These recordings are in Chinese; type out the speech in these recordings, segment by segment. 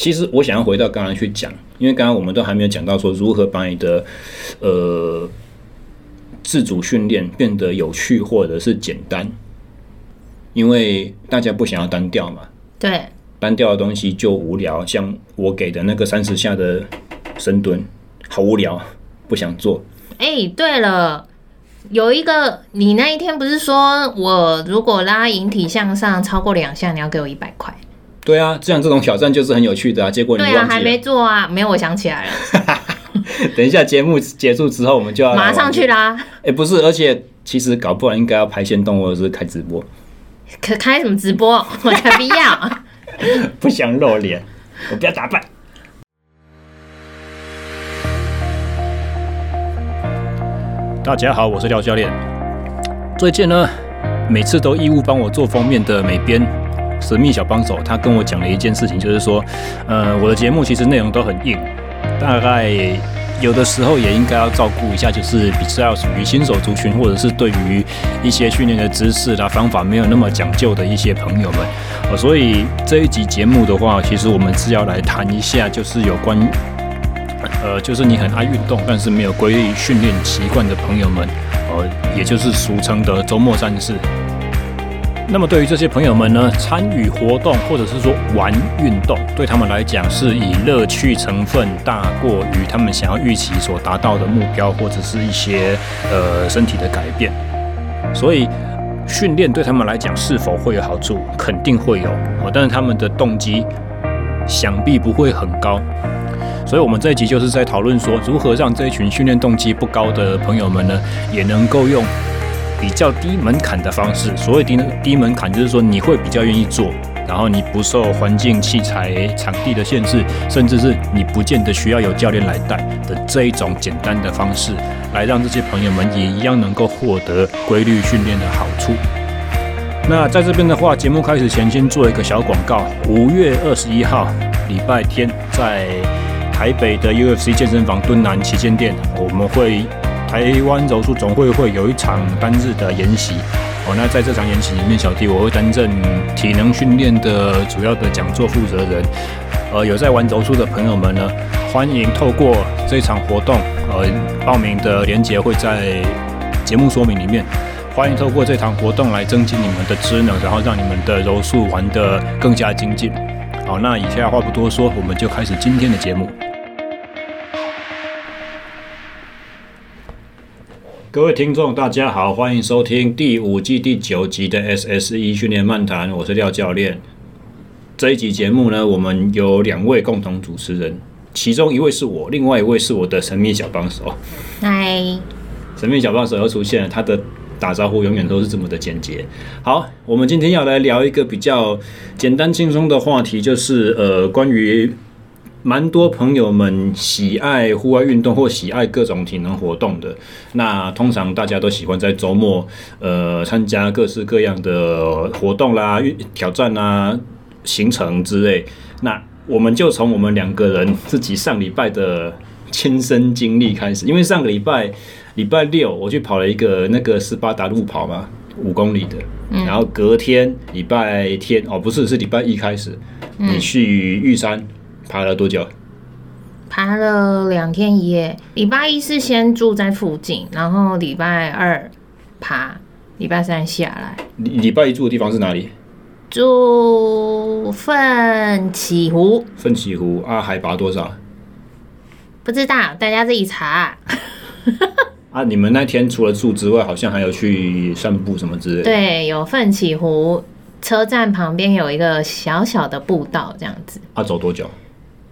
其实我想要回到刚刚去讲，因为刚刚我们都还没有讲到说如何把你的呃自主训练变得有趣或者是简单，因为大家不想要单调嘛。对，单调的东西就无聊，像我给的那个三十下的深蹲，好无聊，不想做。哎、欸，对了。有一个，你那一天不是说我如果拉引体向上超过两下，你要给我一百块？对啊，这样这种挑战就是很有趣的啊。结果你。对啊，还没做啊，没有，我想起来了。等一下节目结束之后，我们就要马上去啦。哎、欸，不是，而且其实搞不好应该要拍先动或者是开直播。可开什么直播？我才不要！不想露脸，我不要打扮。大家好，我是廖教练。最近呢，每次都义务帮我做封面的美编神秘小帮手，他跟我讲了一件事情，就是说，呃，我的节目其实内容都很硬，大概有的时候也应该要照顾一下，就是比较属于新手族群，或者是对于一些训练的知识啦、方法没有那么讲究的一些朋友们。呃，所以这一集节目的话，其实我们是要来谈一下，就是有关。呃，就是你很爱运动，但是没有规律训练习惯的朋友们，呃，也就是俗称的周末战士。那么对于这些朋友们呢，参与活动或者是说玩运动，对他们来讲是以乐趣成分大过于他们想要预期所达到的目标，或者是一些呃身体的改变。所以训练对他们来讲是否会有好处，肯定会有，呃，但是他们的动机想必不会很高。所以，我们这一集就是在讨论说，如何让这一群训练动机不高的朋友们呢，也能够用比较低门槛的方式。所谓低低门槛，就是说你会比较愿意做，然后你不受环境、器材、场地的限制，甚至是你不见得需要有教练来带的这一种简单的方式，来让这些朋友们也一样能够获得规律训练的好处。那在这边的话，节目开始前先做一个小广告：五月二十一号，礼拜天在。台北的 UFC 健身房敦南旗舰店，我们会台湾柔术总会会有一场单日的研习哦。那在这场研习里面，小弟我会担任体能训练的主要的讲座负责人。呃，有在玩柔术的朋友们呢，欢迎透过这场活动，呃，报名的链接会在节目说明里面。欢迎透过这场活动来增进你们的知能，然后让你们的柔术玩得更加精进。好，那以下话不多说，我们就开始今天的节目。各位听众，大家好，欢迎收听第五季第九集的 SSE 训练漫谈，我是廖教练。这一集节目呢，我们有两位共同主持人，其中一位是我，另外一位是我的神秘小帮手。嗨，神秘小帮手又出现了，他的打招呼永远都是这么的简洁。好，我们今天要来聊一个比较简单轻松的话题，就是呃，关于。蛮多朋友们喜爱户外运动或喜爱各种体能活动的，那通常大家都喜欢在周末，呃，参加各式各样的活动啦、挑战啦、行程之类。那我们就从我们两个人自己上礼拜的亲身经历开始，因为上个礼拜礼拜六我去跑了一个那个斯巴达路跑嘛，五公里的，然后隔天礼拜天哦，不是，是礼拜一开始，你去玉山。爬了多久？爬了两天一夜。礼拜一是先住在附近，然后礼拜二爬，礼拜三下来。礼礼拜一住的地方是哪里？住奋起湖。奋起湖啊，海拔多少？不知道，大家自己查。啊，你们那天除了住之外，好像还有去散步什么之类的。对，有奋起湖车站旁边有一个小小的步道，这样子。啊，走多久？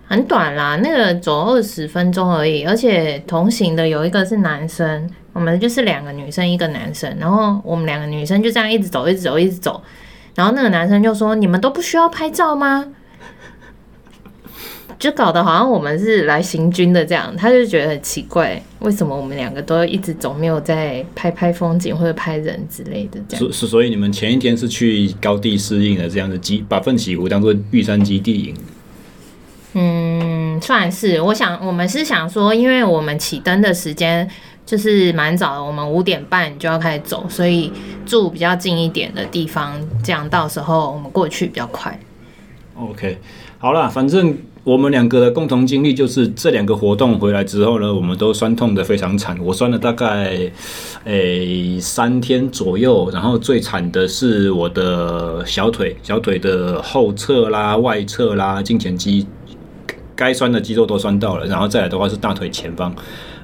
很短啦，那个走二十分钟而已，而且同行的有一个是男生，我们就是两个女生一个男生，然后我们两个女生就这样一直走，一直走，一直走，然后那个男生就说：“你们都不需要拍照吗？” 就搞得好像我们是来行军的这样，他就觉得很奇怪，为什么我们两个都一直走，没有在拍拍风景或者拍人之类的这样。所所以你们前一天是去高地适应的这样的基，把奋起湖当做玉山基地营。嗯，算是。我想，我们是想说，因为我们起登的时间就是蛮早的，我们五点半就要开始走，所以住比较近一点的地方，这样到时候我们过去比较快。OK，好啦，反正我们两个的共同经历就是这两个活动回来之后呢，我们都酸痛的非常惨。我酸了大概诶、三天左右，然后最惨的是我的小腿，小腿的后侧啦、外侧啦、胫前肌，该酸的肌肉都酸到了。然后再来的话是大腿前方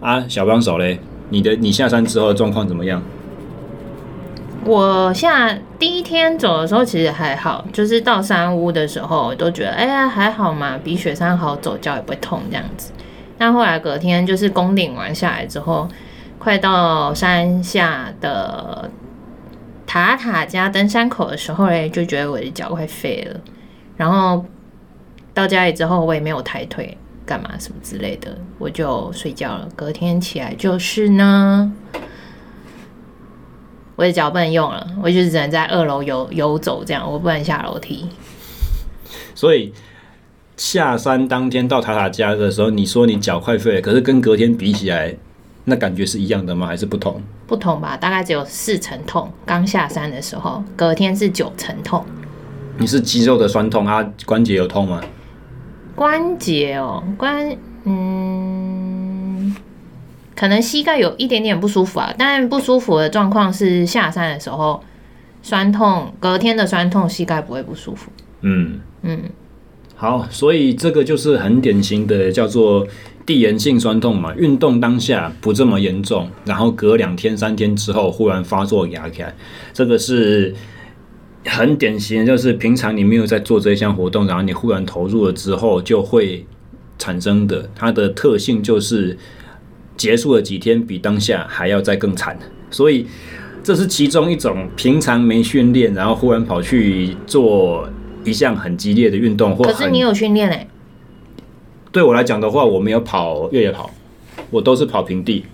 啊，小帮手嘞，你的你下山之后的状况怎么样？我下第一天走的时候其实还好，就是到山屋的时候都觉得哎呀还好嘛，比雪山好走，脚也不会痛这样子。但后来隔天就是攻顶完下来之后，快到山下的塔塔加登山口的时候嘞，就觉得我的脚快废了。然后到家里之后我也没有抬腿干嘛什么之类的，我就睡觉了。隔天起来就是呢。我的脚不能用了，我就只能在二楼游游走，这样我不能下楼梯。所以下山当天到塔塔家的时候，你说你脚快废了，可是跟隔天比起来，那感觉是一样的吗？还是不同？不同吧，大概只有四成痛。刚下山的时候，隔天是九成痛。你是肌肉的酸痛啊？关节有痛吗？关节哦，关嗯。可能膝盖有一点点不舒服啊，但不舒服的状况是下山的时候酸痛，隔天的酸痛膝盖不会不舒服。嗯嗯，好，所以这个就是很典型的叫做递延性酸痛嘛。运动当下不这么严重，然后隔两天三天之后忽然发作压起来，这个是很典型的，就是平常你没有在做这一项活动，然后你忽然投入了之后就会产生的。它的特性就是。结束了几天，比当下还要再更惨，所以这是其中一种平常没训练，然后忽然跑去做一项很激烈的运动，或可是你有训练嘞？对我来讲的话，我没有跑越野跑，我都是跑平地，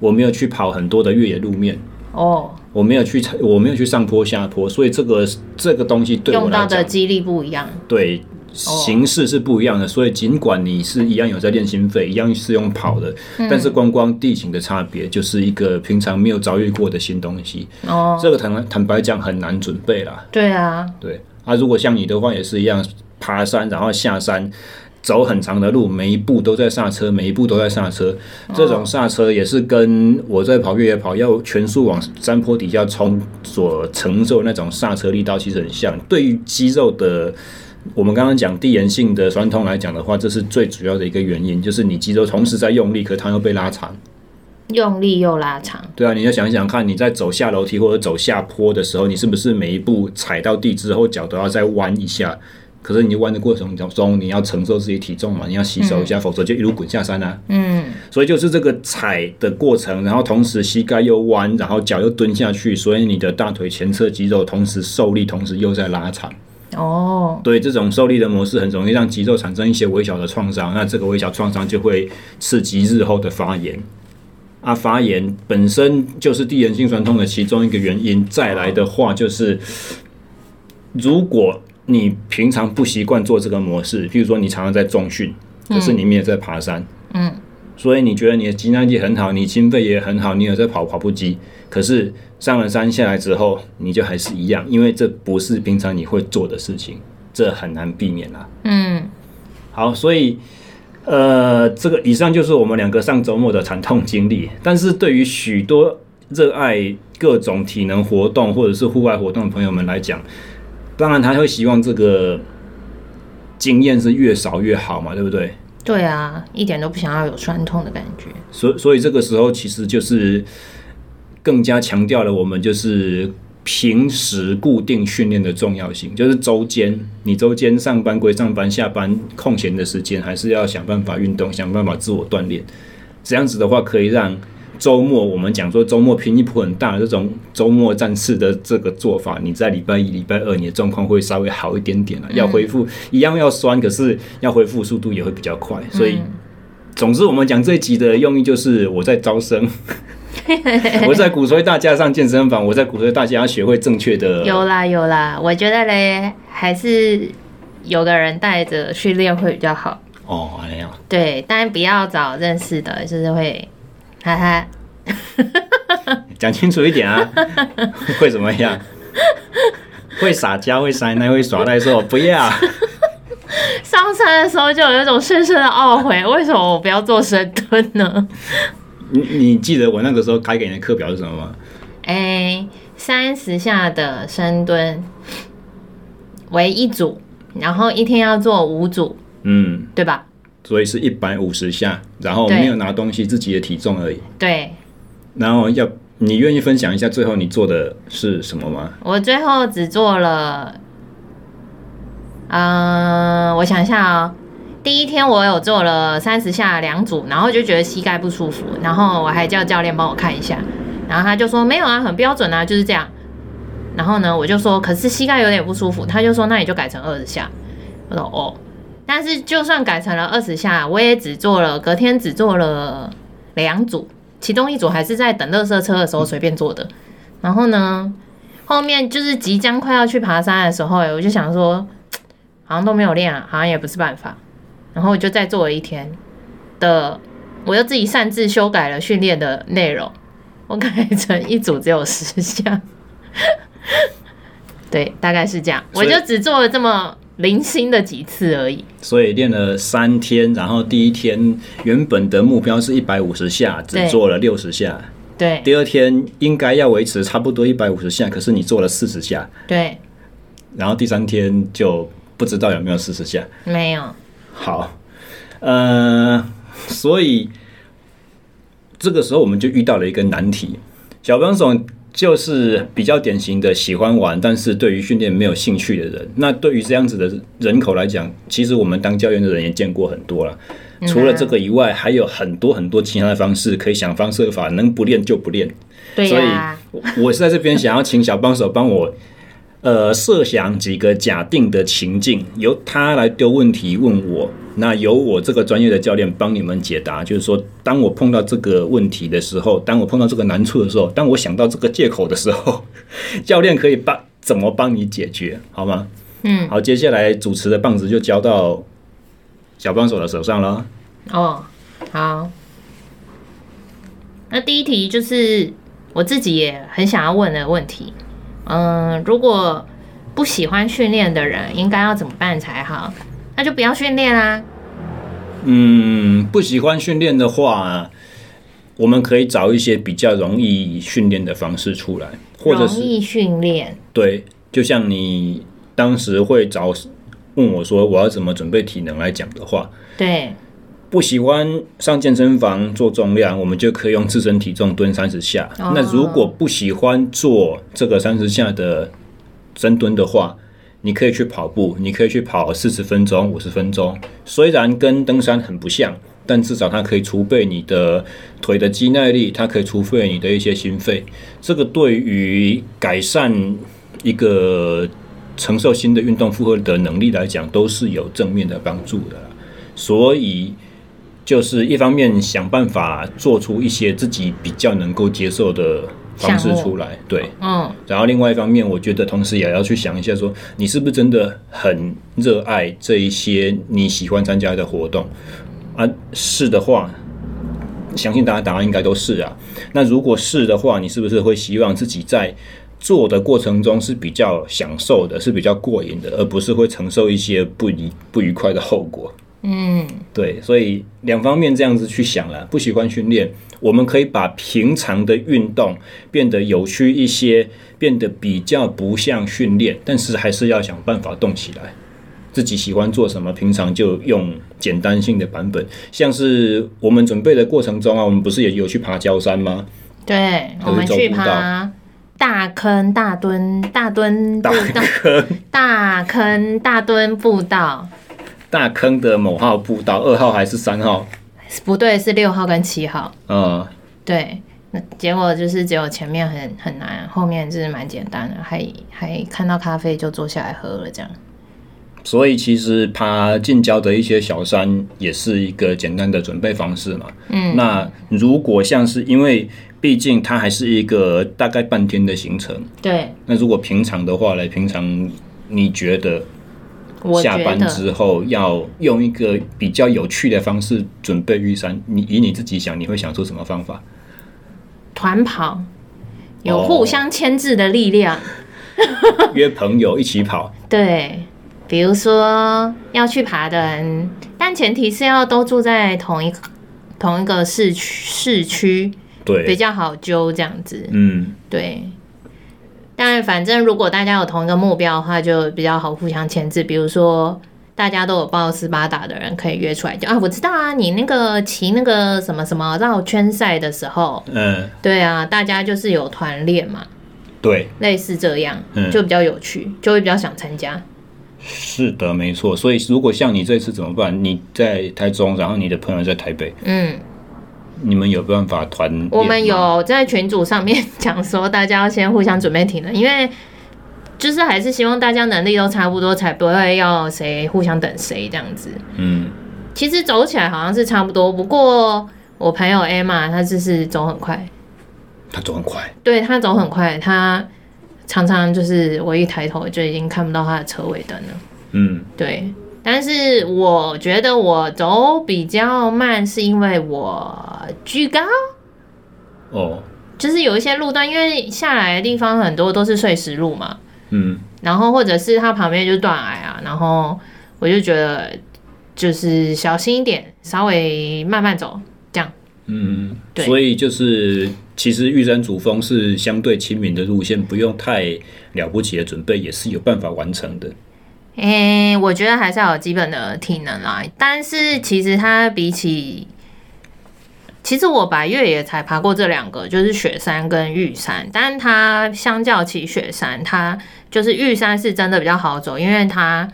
我没有去跑很多的越野路面哦，我没有去，我没有去上坡下坡，所以这个这个东西对用到的肌力不一样，对。形式是不一样的，所以尽管你是一样有在练心肺，一样是用跑的，嗯、但是光光地形的差别，就是一个平常没有遭遇过的新东西。哦，这个坦坦白讲很难准备啦。对啊，对啊，如果像你的话也是一样，爬山然后下山，走很长的路，每一步都在刹车，每一步都在刹车。这种刹车也是跟我在跑越野跑要全速往山坡底下冲所承受那种刹车力道其实很像。对于肌肉的。我们刚刚讲递延性的酸痛来讲的话，这是最主要的一个原因，就是你肌肉同时在用力，可它又被拉长，用力又拉长。对啊，你要想想看，你在走下楼梯或者走下坡的时候，你是不是每一步踩到地之后，脚都要再弯一下？可是你弯的过程中，你要承受自己体重嘛，你要吸收一下，嗯、否则就一路滚下山啊。嗯，所以就是这个踩的过程，然后同时膝盖又弯，然后脚又蹲下去，所以你的大腿前侧肌肉同时受力，同时又在拉长。哦，对，这种受力的模式很容易让肌肉产生一些微小的创伤，那这个微小创伤就会刺激日后的发炎。啊，发炎本身就是地缘性酸痛的其中一个原因。再来的话，就是如果你平常不习惯做这个模式，譬如说你常常在重训，可是你没有在爬山，嗯。嗯所以你觉得你的肌耐力很好，你心肺也很好，你有在跑跑步机，可是上了山下来之后，你就还是一样，因为这不是平常你会做的事情，这很难避免啦。嗯，好，所以呃，这个以上就是我们两个上周末的惨痛经历。但是对于许多热爱各种体能活动或者是户外活动的朋友们来讲，当然他会希望这个经验是越少越好嘛，对不对？对啊，一点都不想要有酸痛的感觉。所以，所以这个时候其实就是更加强调了我们就是平时固定训练的重要性。就是周间，你周间上班归上班，下班空闲的时间还是要想办法运动，想办法自我锻炼。这样子的话，可以让。周末我们讲说周末拼一波很大的这种周末战士的这个做法，你在礼拜一、礼拜二你的状况会稍微好一点点了，要恢复一样要酸，可是要恢复速度也会比较快。所以，总之我们讲这一集的用意就是我在招生，我在鼓吹大家上健身房，我在鼓吹大家要学会正确的。有啦有啦，我觉得嘞还是有个人带着训练会比较好。哦，这样。对，但不要找认识的，就是会。哈哈，讲清楚一点啊！会怎么样？会撒娇，会塞奶，会耍赖，说不要。上山的时候就有一种深深的懊悔，为什么我不要做深蹲呢？你你记得我那个时候开给你的课表是什么吗？哎、欸，三十下的深蹲为一组，然后一天要做五组，嗯，对吧？所以是一百五十下，然后没有拿东西，自己的体重而已。对。然后要你愿意分享一下最后你做的是什么吗？我最后只做了，嗯、呃，我想一下啊、哦，第一天我有做了三十下两组，然后就觉得膝盖不舒服，然后我还叫教练帮我看一下，然后他就说没有啊，很标准啊，就是这样。然后呢，我就说可是膝盖有点不舒服，他就说那你就改成二十下。我说哦，但是就算改成了二十下，我也只做了隔天只做了两组。其中一组还是在等垃圾车的时候随便做的，然后呢，后面就是即将快要去爬山的时候，我就想说，好像都没有练啊，好像也不是办法，然后我就再做了一天的，我又自己擅自修改了训练的内容，我改成一组只有十下，对，大概是这样，我就只做了这么。零星的几次而已，所以练了三天，然后第一天原本的目标是一百五十下，只做了六十下。对，第二天应该要维持差不多一百五十下，可是你做了四十下。对，然后第三天就不知道有没有四十下。没有。好，呃，所以这个时候我们就遇到了一个难题，小帮手。就是比较典型的喜欢玩，但是对于训练没有兴趣的人。那对于这样子的人口来讲，其实我们当教练的人也见过很多了。除了这个以外，还有很多很多其他的方式，可以想方设法，能不练就不练。对呀。所以，我是在这边想要请小帮手帮我。呃，设想几个假定的情境，由他来丢问题问我，那由我这个专业的教练帮你们解答。就是说，当我碰到这个问题的时候，当我碰到这个难处的时候，当我想到这个借口的时候，教练可以帮怎么帮你解决，好吗？嗯，好，接下来主持的棒子就交到小帮手的手上了。哦，好。那第一题就是我自己也很想要问的问题。嗯，如果不喜欢训练的人，应该要怎么办才好？那就不要训练啦。嗯，不喜欢训练的话，我们可以找一些比较容易训练的方式出来，或者是容易训练。对，就像你当时会找问我说我要怎么准备体能来讲的话，对。不喜欢上健身房做重量，我们就可以用自身体重蹲三十下。Oh. 那如果不喜欢做这个三十下的深蹲的话，你可以去跑步，你可以去跑四十分钟、五十分钟。虽然跟登山很不像，但至少它可以储备你的腿的肌耐力，它可以储备你的一些心肺。这个对于改善一个承受新的运动负荷的能力来讲，都是有正面的帮助的。所以。就是一方面想办法做出一些自己比较能够接受的方式出来，对，嗯，然后另外一方面，我觉得同时也要去想一下，说你是不是真的很热爱这一些你喜欢参加的活动啊？是的话，相信大家答案应该都是啊。那如果是的话，你是不是会希望自己在做的过程中是比较享受的，是比较过瘾的，而不是会承受一些不愉不愉快的后果？嗯，对，所以两方面这样子去想了。不习惯训练，我们可以把平常的运动变得有趣一些，变得比较不像训练，但是还是要想办法动起来。自己喜欢做什么，平常就用简单性的版本。像是我们准备的过程中啊，我们不是也有去爬焦山吗？对，我们去爬大坑大墩大墩步道，大坑大坑大墩步道。大坑的某号步道，二号还是三号？不对，是六号跟七号。嗯，对，那结果就是只有前面很很难，后面就是蛮简单的，还还看到咖啡就坐下来喝了这样。所以其实爬近郊的一些小山也是一个简单的准备方式嘛。嗯，那如果像是因为毕竟它还是一个大概半天的行程，对。那如果平常的话呢？平常你觉得？下班之后要用一个比较有趣的方式准备玉山，你以你自己想，你会想出什么方法？团跑，有互相牵制的力量，约朋友一起跑。对，比如说要去爬的人，但前提是要都住在同一个同一个市区市区，对，比较好揪这样子。嗯，对。但反正如果大家有同一个目标的话，就比较好互相牵制。比如说大家都有报斯巴达的人，可以约出来就啊，我知道啊，你那个骑那个什么什么绕圈赛的时候，嗯，对啊，大家就是有团练嘛，对，类似这样，嗯，就比较有趣，就会比较想参加。是的，没错。所以如果像你这次怎么办？你在台中，然后你的朋友在台北，嗯。你们有办法团？我们有在群组上面讲说，大家要先互相准备体能，因为就是还是希望大家能力都差不多，才不会要谁互相等谁这样子。嗯，其实走起来好像是差不多，不过我朋友 Emma 她就是走很快，她走很快，对，她走很快，她常常就是我一抬头就已经看不到她的车尾灯了。嗯，对。但是我觉得我走比较慢，是因为我居高。哦，就是有一些路段，因为下来的地方很多都是碎石路嘛。嗯。然后或者是它旁边就是断崖啊，然后我就觉得就是小心一点，稍微慢慢走这样。嗯，对。所以就是其实玉山主峰是相对亲民的路线，不用太了不起的准备，也是有办法完成的。诶、我觉得还是要有基本的体能啦。但是其实它比起，其实我百岳也才爬过这两个，就是雪山跟玉山。但它相较起雪山，它就是玉山是真的比较好走，因为它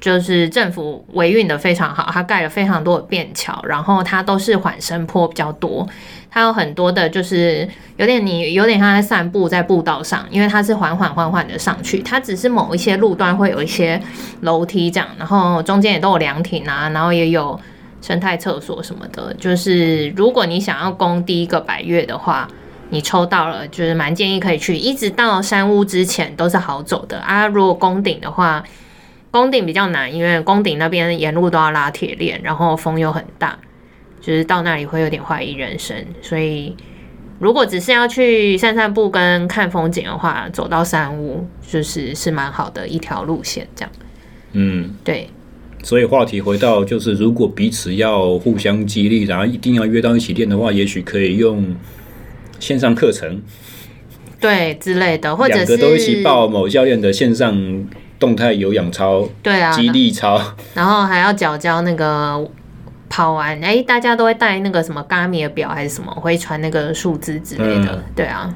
就是政府维运的非常好，它盖了非常多的便桥，然后它都是缓升坡比较多。它有很多的，就是有点你有点像在散步在步道上，因为它是缓缓缓缓的上去，它只是某一些路段会有一些楼梯这样，然后中间也都有凉亭啊，然后也有生态厕所什么的。就是如果你想要攻第一个百岳的话，你抽到了，就是蛮建议可以去，一直到山屋之前都是好走的啊。如果攻顶的话，攻顶比较难，因为宫顶那边沿路都要拉铁链，然后风又很大。就是到那里会有点怀疑人生，所以如果只是要去散散步跟看风景的话，走到山屋就是是蛮好的一条路线，这样。嗯，对。所以话题回到就是，如果彼此要互相激励，然后一定要约到一起练的话，也许可以用线上课程，对之类的，或者是两个都一起报某教练的线上动态有氧操，对啊，激励操，然后还要缴交那个。跑完哎、欸，大家都会带那个什么 Garmin 的表还是什么，会传那个数字之类的，嗯、对啊。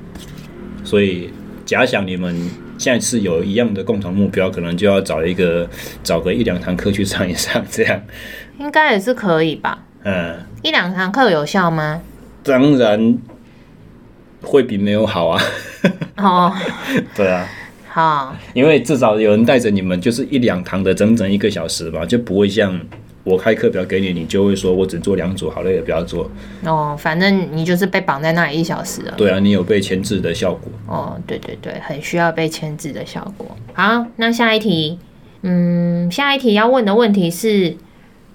所以假想你们现在是有一样的共同目标，可能就要找一个找个一两堂课去上一上，这样应该也是可以吧？嗯，一两堂课有效吗？当然会比没有好啊。哦，对啊，好，因为至少有人带着你们，就是一两堂的整整一个小时吧，就不会像。我开课表给你，你就会说我只做两组，好累也不要做。哦，反正你就是被绑在那里一小时了。对啊，你有被牵制的效果。哦，对对对，很需要被牵制的效果。好，那下一题，嗯，下一题要问的问题是：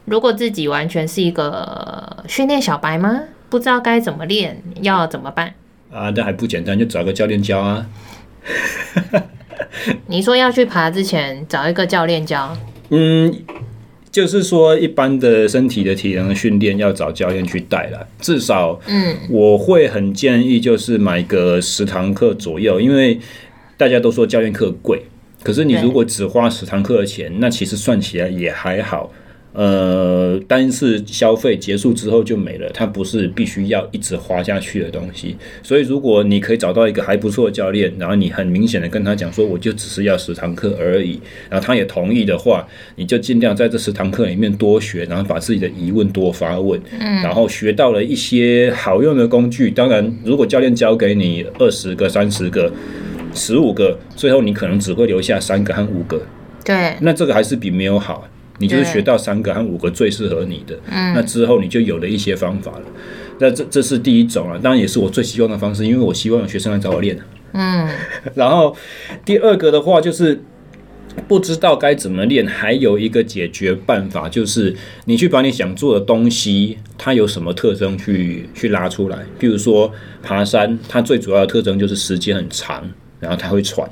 如果自己完全是一个训练小白吗？不知道该怎么练，要怎么办？啊，那还不简单，就找个教练教啊。你说要去爬之前找一个教练教？嗯。就是说，一般的身体的体能训练要找教练去带了，至少，嗯，我会很建议就是买个十堂课左右，因为大家都说教练课贵，可是你如果只花十堂课的钱，那其实算起来也还好。呃，单次消费结束之后就没了，它不是必须要一直花下去的东西。所以，如果你可以找到一个还不错的教练，然后你很明显的跟他讲说，我就只是要十堂课而已，然后他也同意的话，你就尽量在这十堂课里面多学，然后把自己的疑问多发问，嗯，然后学到了一些好用的工具。当然，如果教练教给你二十个、三十个、十五个，最后你可能只会留下三个和五个，对，那这个还是比没有好。你就是学到三个和五个最适合你的，嗯，那之后你就有了一些方法了。那这这是第一种啊，当然也是我最希望的方式，因为我希望有学生来找我练。嗯，然后第二个的话就是不知道该怎么练，还有一个解决办法就是你去把你想做的东西，它有什么特征去去拉出来。比如说爬山，它最主要的特征就是时间很长，然后它会喘。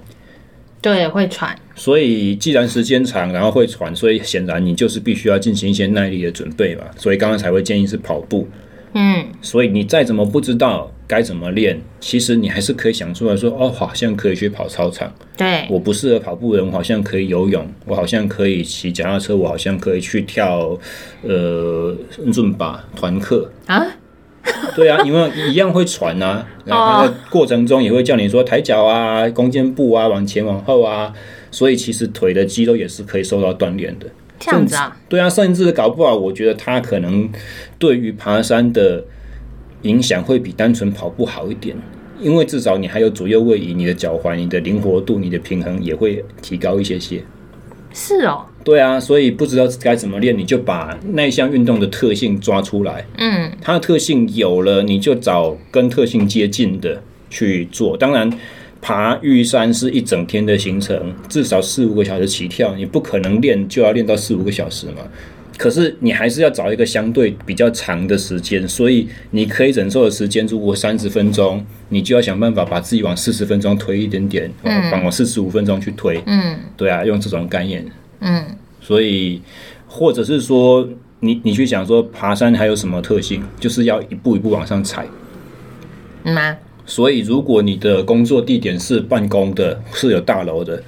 对，会喘。所以既然时间长，然后会喘，所以显然你就是必须要进行一些耐力的准备嘛。所以刚刚才会建议是跑步。嗯，所以你再怎么不知道该怎么练，其实你还是可以想出来说，哦，好像可以去跑操场。对，我不适合跑步的人，我好像可以游泳，我好像可以骑脚踏车，我好像可以去跳呃润吧团课啊。对啊，因为一样会喘啊，然后在过程中也会叫你说抬脚啊、弓箭步啊、往前往后啊，所以其实腿的肌肉也是可以受到锻炼的。这样子啊？对啊，甚至搞不好，我觉得它可能对于爬山的影响会比单纯跑步好一点，因为至少你还有左右位移，你的脚踝、你的灵活度、你的平衡也会提高一些些。是哦。对啊，所以不知道该怎么练，你就把那一项运动的特性抓出来。嗯，它的特性有了，你就找跟特性接近的去做。当然。爬玉山是一整天的行程，至少四五个小时起跳，你不可能练就要练到四五个小时嘛。可是你还是要找一个相对比较长的时间，所以你可以忍受的时间，如果三十分钟，你就要想办法把自己往四十分钟推一点点，嗯，往四十五分钟去推，嗯，对啊，用这种概念，嗯，所以或者是说，你你去想说爬山还有什么特性，就是要一步一步往上踩，嗯吗？所以，如果你的工作地点是办公的，是有大楼的，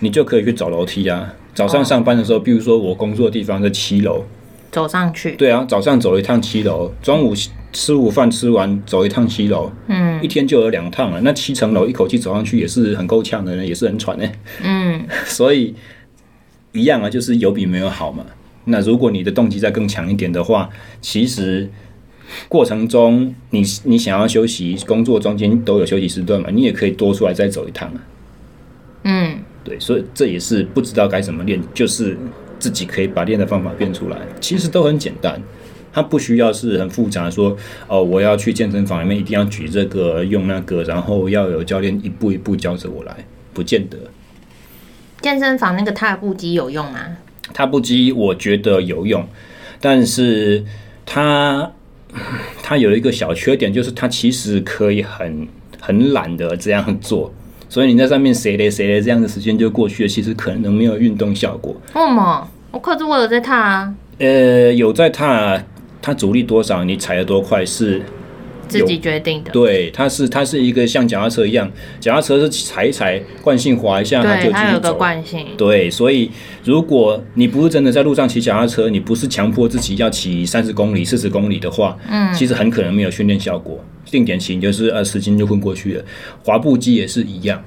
你就可以去找楼梯啊。早上上班的时候，比如说我工作的地方在七楼，走上去。对啊，早上走一趟七楼，中午吃午饭吃完走一趟七楼，嗯，一天就有两趟了。那七层楼一口气走上去也是很够呛的呢，也是很喘的。嗯，所以一样啊，就是有比没有好嘛。那如果你的动机再更强一点的话，其实。过程中你，你你想要休息，工作中间都有休息时段嘛，你也可以多出来再走一趟啊。嗯，对，所以这也是不知道该怎么练，就是自己可以把练的方法变出来，其实都很简单，它不需要是很复杂，说哦，我要去健身房里面一定要举这个用那个，然后要有教练一步一步教着我来，不见得。健身房那个踏步机有用吗？踏步机我觉得有用，但是它。它有一个小缺点，就是它其实可以很很懒的这样做，所以你在上面谁嘞谁嘞这样的时间就过去了，其实可能没有运动效果。为什么？我可是我有在踏啊。呃，有在踏，它阻力多少，你踩得多快是。自己决定的，对，它是它是一个像脚踏车一样，脚踏车是踩一踩，惯性滑一下，它就。它有个惯性。对，所以如果你不是真的在路上骑脚踏车，你不是强迫自己要骑三十公里、四十公里的话，嗯，其实很可能没有训练效果。定点骑就是呃，十斤就混过去了。滑步机也是一样，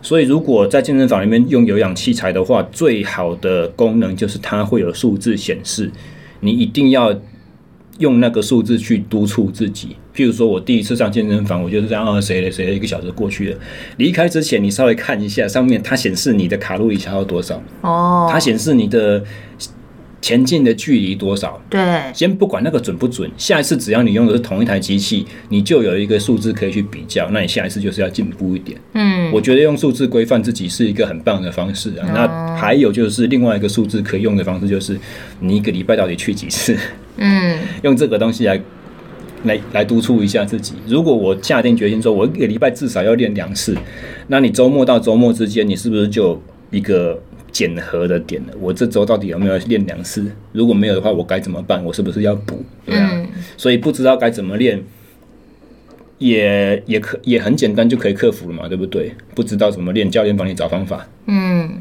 所以如果在健身房里面用有氧器材的话，最好的功能就是它会有数字显示，你一定要。用那个数字去督促自己，譬如说，我第一次上健身房，我就是这样啊，谁了谁了，一个小时过去了。离开之前，你稍微看一下上面，它显示你的卡路里消耗多少。哦，它显示你的前进的距离多少。对，先不管那个准不准，下一次只要你用的是同一台机器，你就有一个数字可以去比较。那你下一次就是要进步一点。嗯，我觉得用数字规范自己是一个很棒的方式啊。哦，那还有就是另外一个数字可以用的方式，就是你一个礼拜到底去几次？嗯，用这个东西来来来督促一下自己。如果我下定决心说，我一个礼拜至少要练两次，那你周末到周末之间，你是不是就一个检核的点了？我这周到底有没有练两次？如果没有的话，我该怎么办？我是不是要补？对啊，嗯，所以不知道该怎么练，也也可也很简单就可以克服了嘛，对不对？不知道怎么练，教练帮你找方法。嗯。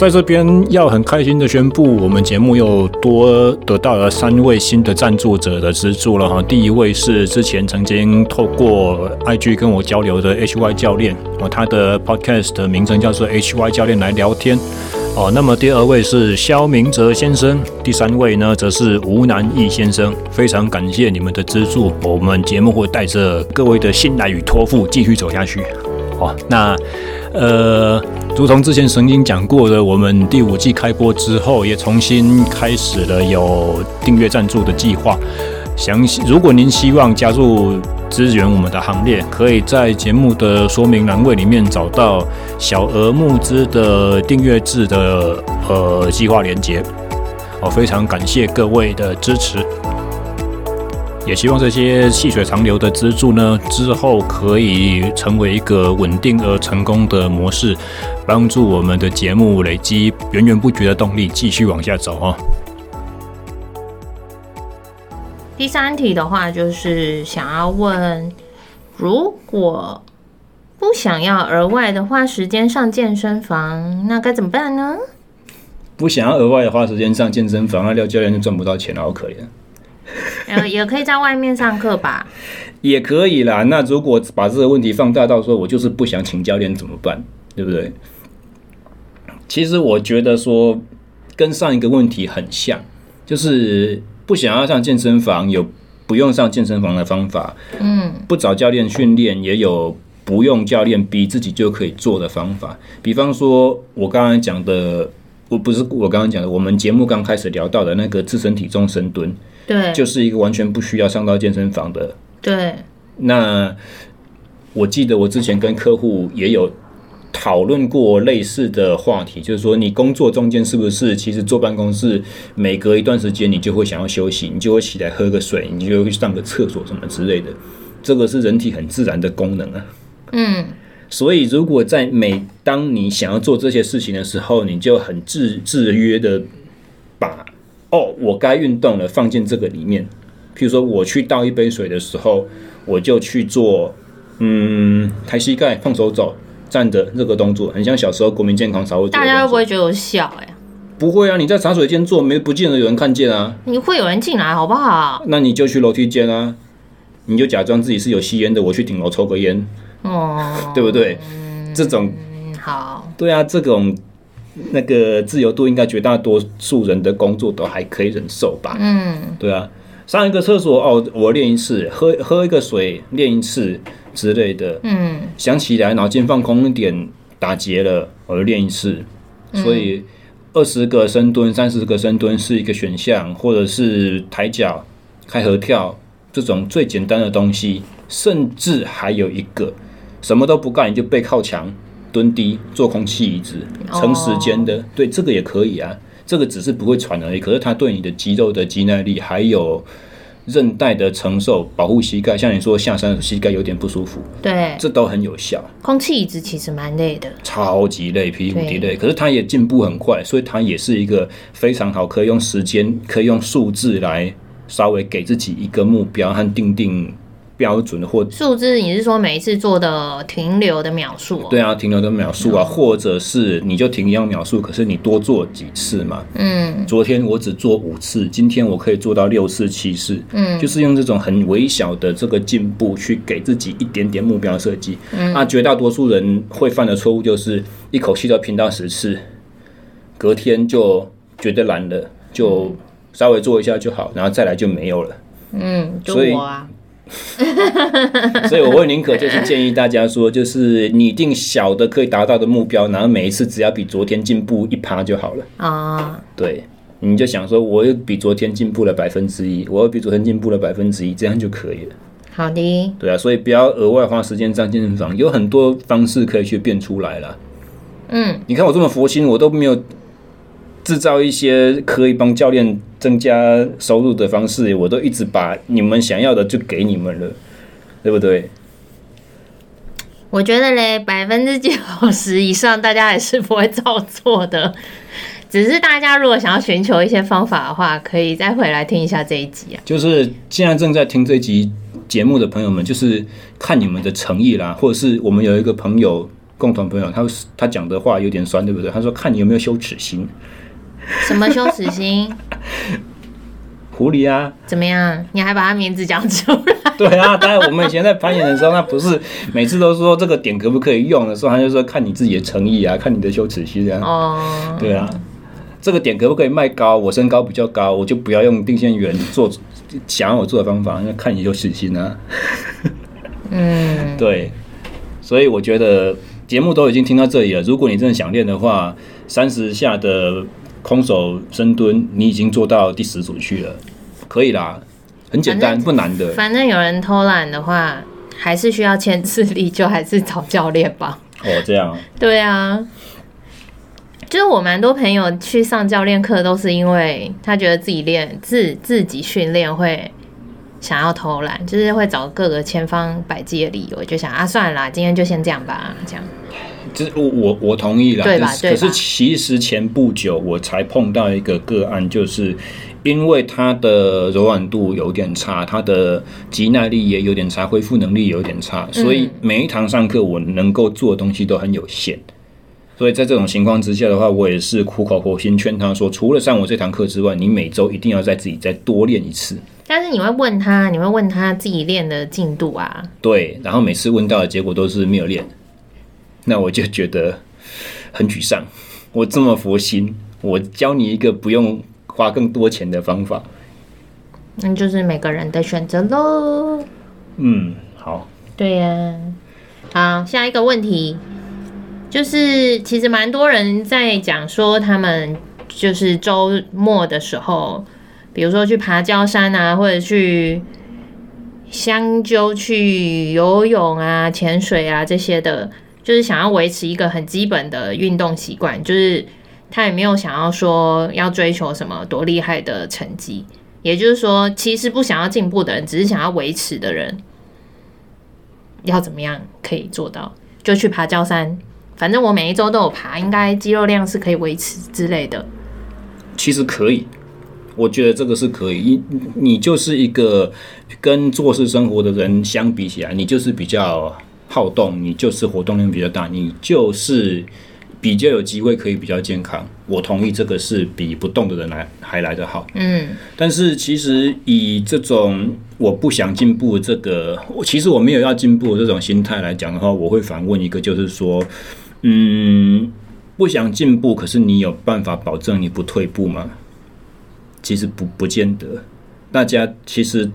在这边要很开心的宣布，我们节目又多得到了三位新的赞助者的资助了哈。第一位是之前曾经透过 IG 跟我交流的 HY 教练哦，他的 Podcast 名称叫做 HY 教练来聊天哦。那么第二位是萧明哲先生，第三位呢则是吴南义先生。非常感谢你们的资助，我们节目会带着各位的信赖与托付继续走下去。哦，那呃。如同之前曾经讲过的，我们第五季开播之后，也重新开始了有订阅赞助的计划。详细，如果您希望加入支援我们的行列，可以在节目的说明栏位里面找到小额募资的订阅制的呃计划连结。哦，非常感谢各位的支持。也希望这些细水长流的资助呢，之后可以成为一个稳定而成功的模式，帮助我们的节目累积源源不绝的动力，继续往下走哦。第三题的话，就是想要问，如果不想要额外的花时间上健身房，那该怎么办呢？不想要额外的花时间上健身房，那廖教练就赚不到钱了，好可怜。呃，也可以在外面上课吧？也可以啦。那如果把这个问题放大到说，我就是不想请教练怎么办？对不对？其实我觉得说，跟上一个问题很像，就是不想要上健身房，有不用上健身房的方法。嗯，不找教练训练，也有不用教练逼自己就可以做的方法。比方说，我刚才讲的，我不是我刚刚讲的，我们节目刚开始聊到的那个自身体重深蹲。对，就是一个完全不需要上到健身房的。对，那我记得我之前跟客户也有讨论过类似的话题，就是说你工作中间是不是其实坐办公室，每隔一段时间你就会想要休息，你就会起来喝个水，你就会上个厕所什么之类的，这个是人体很自然的功能啊。嗯，所以如果在每当你想要做这些事情的时候，你就很制制约的把。哦，我该运动了，放进这个里面。譬如说，我去倒一杯水的时候，我就去做，嗯，抬膝盖、放手肘、站着这个动作，很像小时候国民健康操。大家会不会觉得我小呀？不会啊，你在茶水间做，没不见得有人看见啊。你会有人进来，好不好？那你就去楼梯间啊，你就假装自己是有吸烟的，我去顶楼抽个烟，哦，对不对？嗯，这种好。对啊，这种。那个自由度应该绝大多数人的工作都还可以忍受吧？嗯，对啊，上一个厕所哦，我练一次；喝喝一个水练一次之类的。嗯，想起来脑筋放空一点，打结了，我就练一次。所以二十个深蹲、三十个深蹲是一个选项，或者是抬脚、开合跳这种最简单的东西，甚至还有一个什么都不干，你就背靠墙。蹲低做空气椅子，长时间的，对这个也可以啊。这个只是不会喘而已，可是它对你的肌肉的肌耐力，还有韧带的承受，保护膝盖。像你说下山膝盖有点不舒服，对，这都很有效。空气椅子其实蛮累的，超级累，霹雳无敌累。可是它也进步很快，所以它也是一个非常好，可以用时间，可以用数字来稍微给自己一个目标和定定。标准的或数字，你是说每一次做的停留的秒数？对啊，停留的秒数啊，或者是你就停一样秒数，可是你多做几次嘛？嗯，昨天我只做五次，今天我可以做到六次、七次。嗯，就是用这种很微小的这个进步去给自己一点点目标设计。嗯，那绝大多数人会犯的错误就是一口气都拼到十次，隔天就觉得懒了，就稍微做一下就好，然后再来就没有了。嗯，就我啊。所以我会宁可就是建议大家说，就是拟定小的可以达到的目标，然后每一次只要比昨天进步一趴就好了啊。对，你就想说，我又比昨天进步了百分之一，我又比昨天进步了百分之一，这样就可以了。好的。对啊，所以不要额外花时间上健身房，有很多方式可以去变出来了。嗯，你看我这么佛心，我都没有。制造一些可以帮教练增加收入的方式，我都一直把你们想要的就给你们了，对不对？我觉得嘞，百分之九十以上大家还是不会照做的，只是大家如果想要寻求一些方法的话，可以再回来听一下这一集啊。就是现在正在听这一集节目的朋友们，就是看你们的诚意啦，或者是我们有一个朋友，共同朋友，他他讲的话有点酸，对不对？他说看你有没有羞耻心。什么羞耻心？狐狸啊？怎么样？你还把他名字讲出来？对啊，当然我们以前在攀岩的时候，那不是每次都说这个点可不可以用的时候，他就说看你自己的诚意啊，看你的羞耻心这样。哦，对啊，这个点可不可以卖高？我身高比较高，我就不要用定线员做想要我做的方法，那看你羞耻心啊。嗯，对，所以我觉得节目都已经听到这里了，如果你真的想练的话，三十下的。空手深蹲，你已经做到第十组去了，可以啦，很简单，不难的。反正有人偷懒的话，还是需要签字力，就还是找教练吧。哦，这样。对啊，就是我蛮多朋友去上教练课，都是因为他觉得自己练自自己训练会想要偷懒，就是会找各个千方百计的理由，就想啊，算了啦，今天就先这样吧，这样。就是我我我同意啦，对吧？可是其实前不久我才碰到一个个案，就是因为它的柔软度有点差，它的肌耐力也有点差，恢复能力有点差，所以每一堂上课我能够做的东西都很有限。所以在这种情况之下的话，我也是苦口婆心劝他说，除了上我这堂课之外，你每周一定要在自己再多练一次。但是你会问他，你会问他自己练的进度啊？对，然后每次问到的结果都是没有练。那我就觉得很沮丧。我这么佛心，我教你一个不用花更多钱的方法，那就是每个人的选择喽。嗯，好。对呀。好，下一个问题就是，其实蛮多人在讲说，他们就是周末的时候，比如说去爬焦山啊，或者去香洲去游泳啊、潜水啊这些的。就是想要维持一个很基本的运动习惯，就是他也没有想要说要追求什么多厉害的成绩，也就是说，其实不想要进步的人，只是想要维持的人，要怎么样可以做到？就去爬焦山，反正我每一周都有爬，应该肌肉量是可以维持之类的。其实可以，我觉得这个是可以。你你就是一个跟做事生活的人相比起来，你就是比较。好动，你就是活动量比较大，你就是比较有机会可以比较健康。我同意这个是比不动的人来还来得好。嗯，但是其实以这种我不想进步这个，其实我没有要进步这种心态来讲的话，我会反问一个，就是说，嗯，不想进步，可是你有办法保证你不退步吗？其实不不见得。大家其实。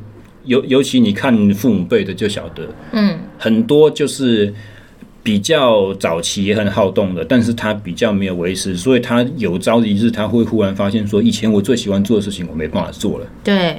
尤尤其你看父母辈的就晓得，嗯，很多就是比较早期也很好动的，但是他比较没有维持，所以他有朝一日他会忽然发现说，以前我最喜欢做的事情我没办法做了。对，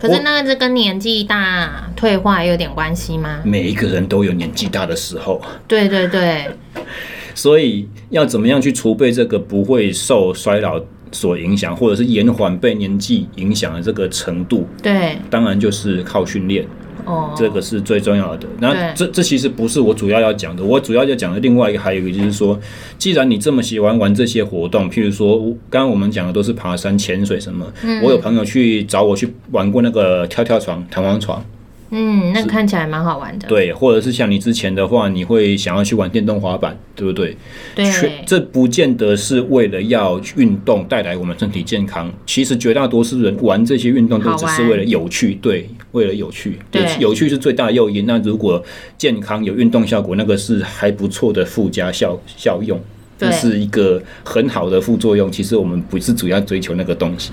可是那个是跟年纪大退化有点关系吗？每一个人都有年纪大的时候。对对对，所以要怎么样去储备这个不会受衰老所影响，或者是延缓被年纪影响的这个程度，对，当然就是靠训练，哦，这个是最重要的。那这这其实不是我主要要讲的，我主要要讲的另外一个还有一个就是说，既然你这么喜欢玩这些活动，譬如说刚刚我们讲的都是爬山、潜水什么，嗯，我有朋友去找我去玩过那个跳跳床、弹簧床。嗯，那看起来蛮好玩的。对，或者是像你之前的话，你会想要去玩电动滑板，对不对？对。这不见得是为了要运动带来我们身体健康。其实绝大多数人玩这些运动都只是为了有趣，对，为了有趣。对，有趣是最大的诱因。那如果健康有运动效果，那个是还不错的附加效效用，这是一个很好的副作用。其实我们不是主要追求那个东西。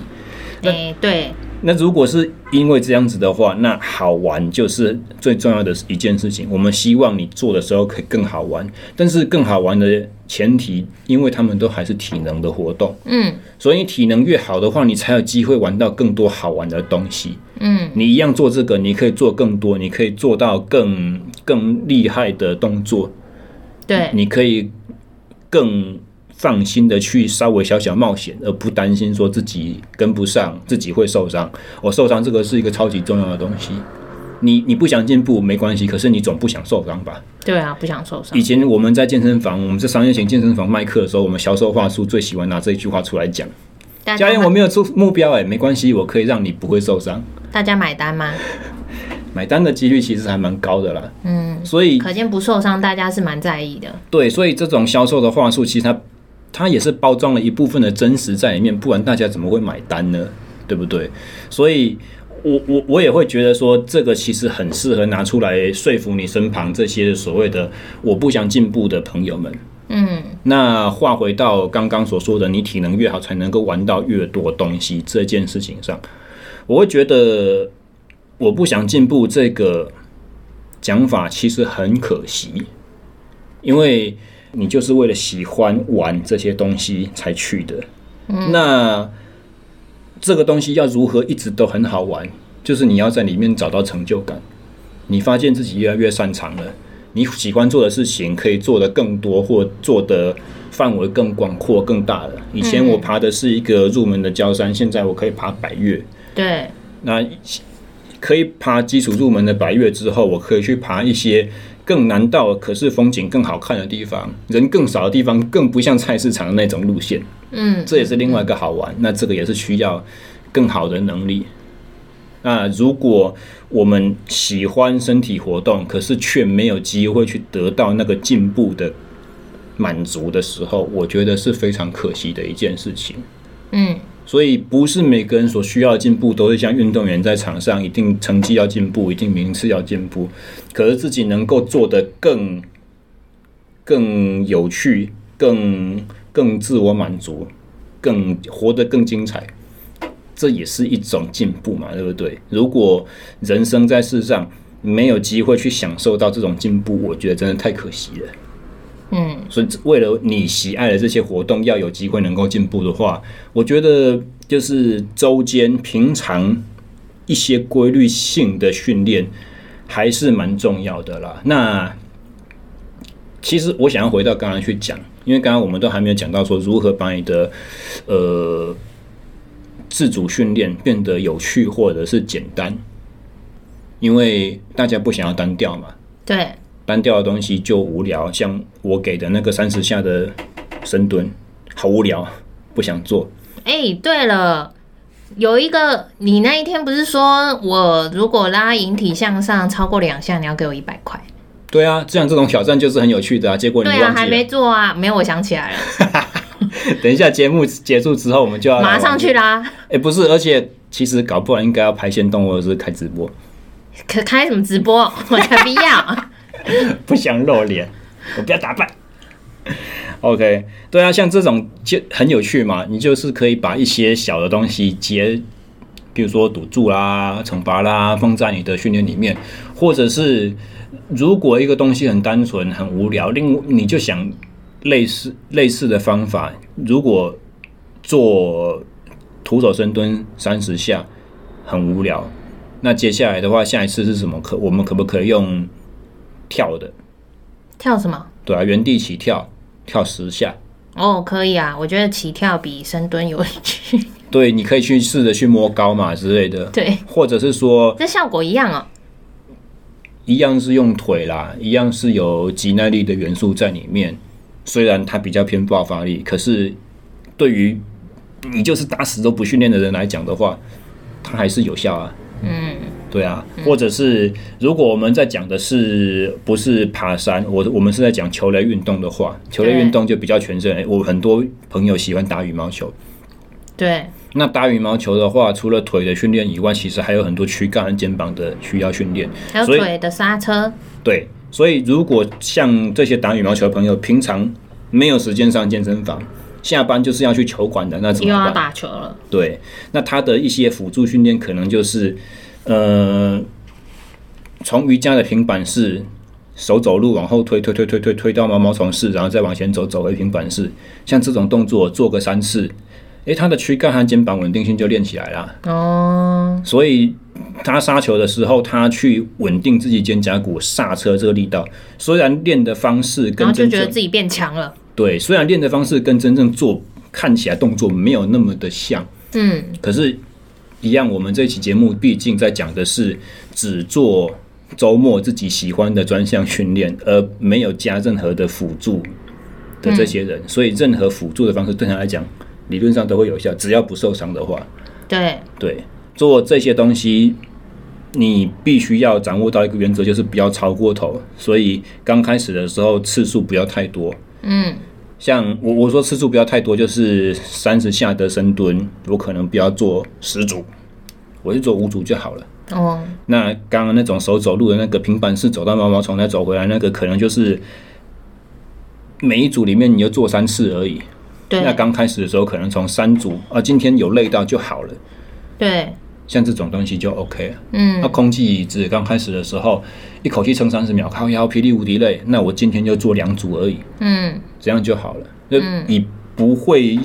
哎，对。那如果是因为这样子的话，那好玩就是最重要的一件事情。我们希望你做的时候可以更好玩，但是更好玩的前提，因为他们都还是体能的活动，嗯，所以体能越好的话，你才有机会玩到更多好玩的东西，嗯，你一样做这个，你可以做更多，你可以做到更更厉害的动作，对，你可以更。放心的去稍微小小冒险，而不担心说自己跟不上，自己会受伤。我受伤这个是一个超级重要的东西。你你不想进步没关系，可是你总不想受伤吧？对啊，不想受伤。以前我们在健身房，我们在商业型健身房卖课的时候，我们销售话术最喜欢拿这一句话出来讲。教练，我没有出目标，哎，没关系，我可以让你不会受伤。大家买单吗？买单的几率其实还蛮高的啦。嗯，所以可见不受伤，大家是蛮在意的。对，所以这种销售的话术，其实它。它也是包装了一部分的真实在里面，不然大家怎么会买单呢？对不对？所以我我我也会觉得说，这个其实很适合拿出来说服你身旁这些所谓的我不想进步的朋友们。嗯，那话回到刚刚所说的，你体能越好，才能够玩到越多东西这件事情上，我会觉得我不想进步这个讲法其实很可惜，因为。你就是为了喜欢玩这些东西才去的，嗯，那这个东西要如何一直都很好玩？就是你要在里面找到成就感，你发现自己越来越擅长了，你喜欢做的事情可以做得更多，或做的范围更广阔、更大了。以前我爬的是一个入门的焦山，现在我可以爬百越。对，那。可以爬基础入门的百越之后，我可以去爬一些更难到可是风景更好看的地方，人更少的地方，更不像菜市场的那种路线。嗯，这也是另外一个好玩。那这个也是需要更好的能力。那如果我们喜欢身体活动，可是却没有机会去得到那个进步的满足的时候，我觉得是非常可惜的一件事情。嗯，所以不是每个人所需要的进步都是像运动员在场上一定成绩要进步，一定名次要进步，可是自己能够做得更更有趣、更更自我满足、更活得更精彩。这也是一种进步嘛，对不对？如果人生在世上没有机会去享受到这种进步，我觉得真的太可惜了。嗯，所以为了你喜爱的这些活动要有机会能够进步的话，我觉得就是周间平常一些规律性的训练还是蛮重要的啦。那其实我想要回到刚刚去讲，因为刚刚我们都还没有讲到说如何把你的呃。自主训练变得有趣或者是简单，因为大家不想要单调嘛。对，单调的东西就无聊。像我给的那个三十下的深蹲，好无聊，不想做。哎、欸，对了，有一个，你那一天不是说我如果拉引体向上超过两下，你要给我一百块？对啊，这样这种挑战就是很有趣的啊。结果你还没做啊，没有，我想起来了。等一下节目结束之后，我们就要马上去啦。哎、欸，不是，而且其实搞不好应该要拍线动或者是开直播。可开什么直播？我才不要，不想露脸，我不要打扮。OK，对啊，像这种就很有趣嘛。你就是可以把一些小的东西接，比如说赌注啦、惩罚啦，放在你的训练里面，或者是如果一个东西很单纯、很无聊，另你就想。类似类似的方法，如果做徒手深蹲三十下很无聊，那接下来的话，下一次是什么？可我们可不可以用跳的？跳什么？对啊，原地起跳，跳十下。哦，可以啊，我觉得起跳比深蹲有趣。对，你可以去试着去摸高嘛之类的。对，或者是说，这效果一样哦。一样是用腿啦，一样是有肌耐力的元素在里面。虽然它比较偏爆发力，可是对于你就是打死都不训练的人来讲的话，它还是有效啊。嗯，对啊。或者是如果我们在讲的是不是爬山，我我们是在讲球类运动的话，球类运动就比较全身。我很多朋友喜欢打羽毛球。对。那打羽毛球的话，除了腿的训练以外，其实还有很多躯干和肩膀的需要训练，还有腿的刹车。对。所以，如果像这些打羽毛球的朋友，平常没有时间上健身房，下班就是要去球馆的，那怎么办？又要打球了。对，那他的一些辅助训练可能就是，呃，从瑜伽的平板式手走路往后推，推推推推推到毛毛虫式，然后再往前走，走回平板式，像这种动作做个三次，诶，他的躯干和肩膀稳定性就练起来了。哦，所以。他杀球的时候，他去稳定自己肩胛骨刹车这个力道，虽然练的方式跟真觉得自己变强了。对，虽然练的方式跟真正做看起来动作没有那么的像，嗯，可是，一样。我们这期节目毕竟在讲的是只做周末自己喜欢的专项训练，而没有加任何的辅助的这些人，嗯，所以任何辅助的方式对他来讲，理论上都会有效，只要不受伤的话。对对。做这些东西，你必须要掌握到一个原则，就是不要超过头。所以刚开始的时候次数不要太多。嗯，像我我说次数不要太多，就是三十下的深蹲，我可能不要做十组，我就做五组就好了。哦，那刚刚那种手走路的那个平板式走到毛毛虫再走回来，那个可能就是每一组里面你就做三次而已。对，那刚开始的时候可能从三组啊，今天有累到就好了。对。像这种东西就 OK 了。嗯，那空气椅子刚开始的时候，一口气撑三十秒，靠腰霹雳无敌累。那我今天就做两组而已。嗯，这样就好了。那你不会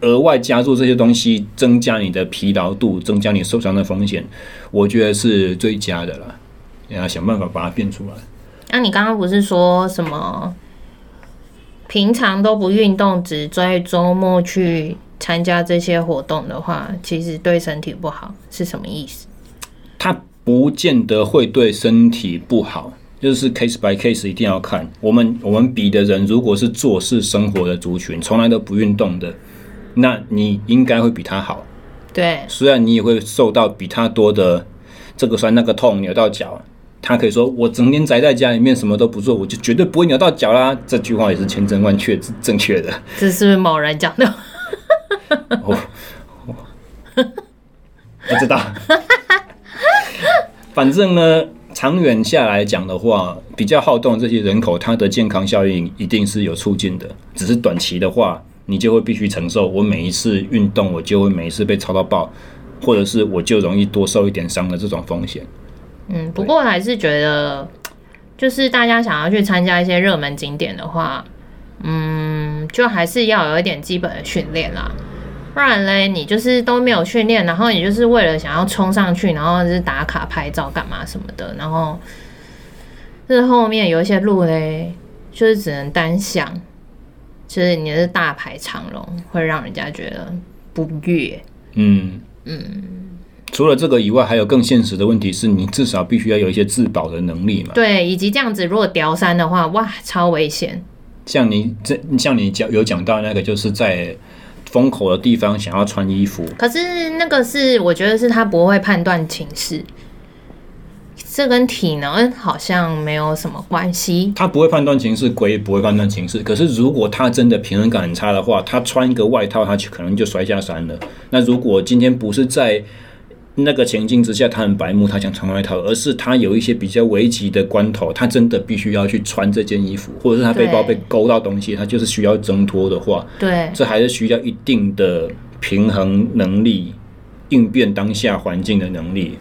额外加入这些东西，增加你的疲劳度，增加你受伤的风险。我觉得是最佳的了。你要想办法把它变出来。那、啊、你刚刚不是说什么？平常都不运动，只在周末去。参加这些活动的话，其实对身体不好，是什么意思？它不见得会对身体不好，就是 case by case 一定要看。我们我们比的人，如果是做事生活的族群，从来都不运动的，那你应该会比他好。对，虽然你也会受到比他多的这个酸那个痛，扭到脚。他可以说：“我整天宅在家里面，什么都不做，我就绝对不会扭到脚啦。”这句话也是千真万确是正确的。这是不是某人讲的？我不知道。反正呢，长远下来讲的话，比较好动这些人口，它的健康效应一定是有促进的。只是短期的话，你就会必须承受，我每一次运动，我就会每一次被操到爆，或者是我就容易多受一点伤的这种风险。嗯，不过还是觉得，就是大家想要去参加一些热门景点的话，嗯，就还是要有一点基本的训练啦。不然嘞，你就是都没有训练，然后你就是为了想要冲上去，然后就是打卡拍照干嘛什么的，然后这后面有一些路嘞，就是只能单向，就是你是大排长龙，会让人家觉得不悦。嗯嗯。除了这个以外，还有更现实的问题是，你至少必须要有一些自保的能力嘛？对，以及这样子，如果掉山的话，哇，超危险。像你这，像你讲有讲到那个，就是在风口的地方想要穿衣服，可是那个是我觉得是他不会判断情势，这跟体能好像没有什么关系。他不会判断情势，鬼也不会判断情势。可是如果他真的平衡感很差的话，他穿一个外套，他就可能就摔下山了。那如果今天不是在那个情境之下，他很白目，他想穿外套，而是他有一些比较危急的关头，他真的必须要去穿这件衣服，或者是他背包被勾到东西，他就是需要挣脱的话，对，这还是需要一定的平衡能力，应变当下环境的能力，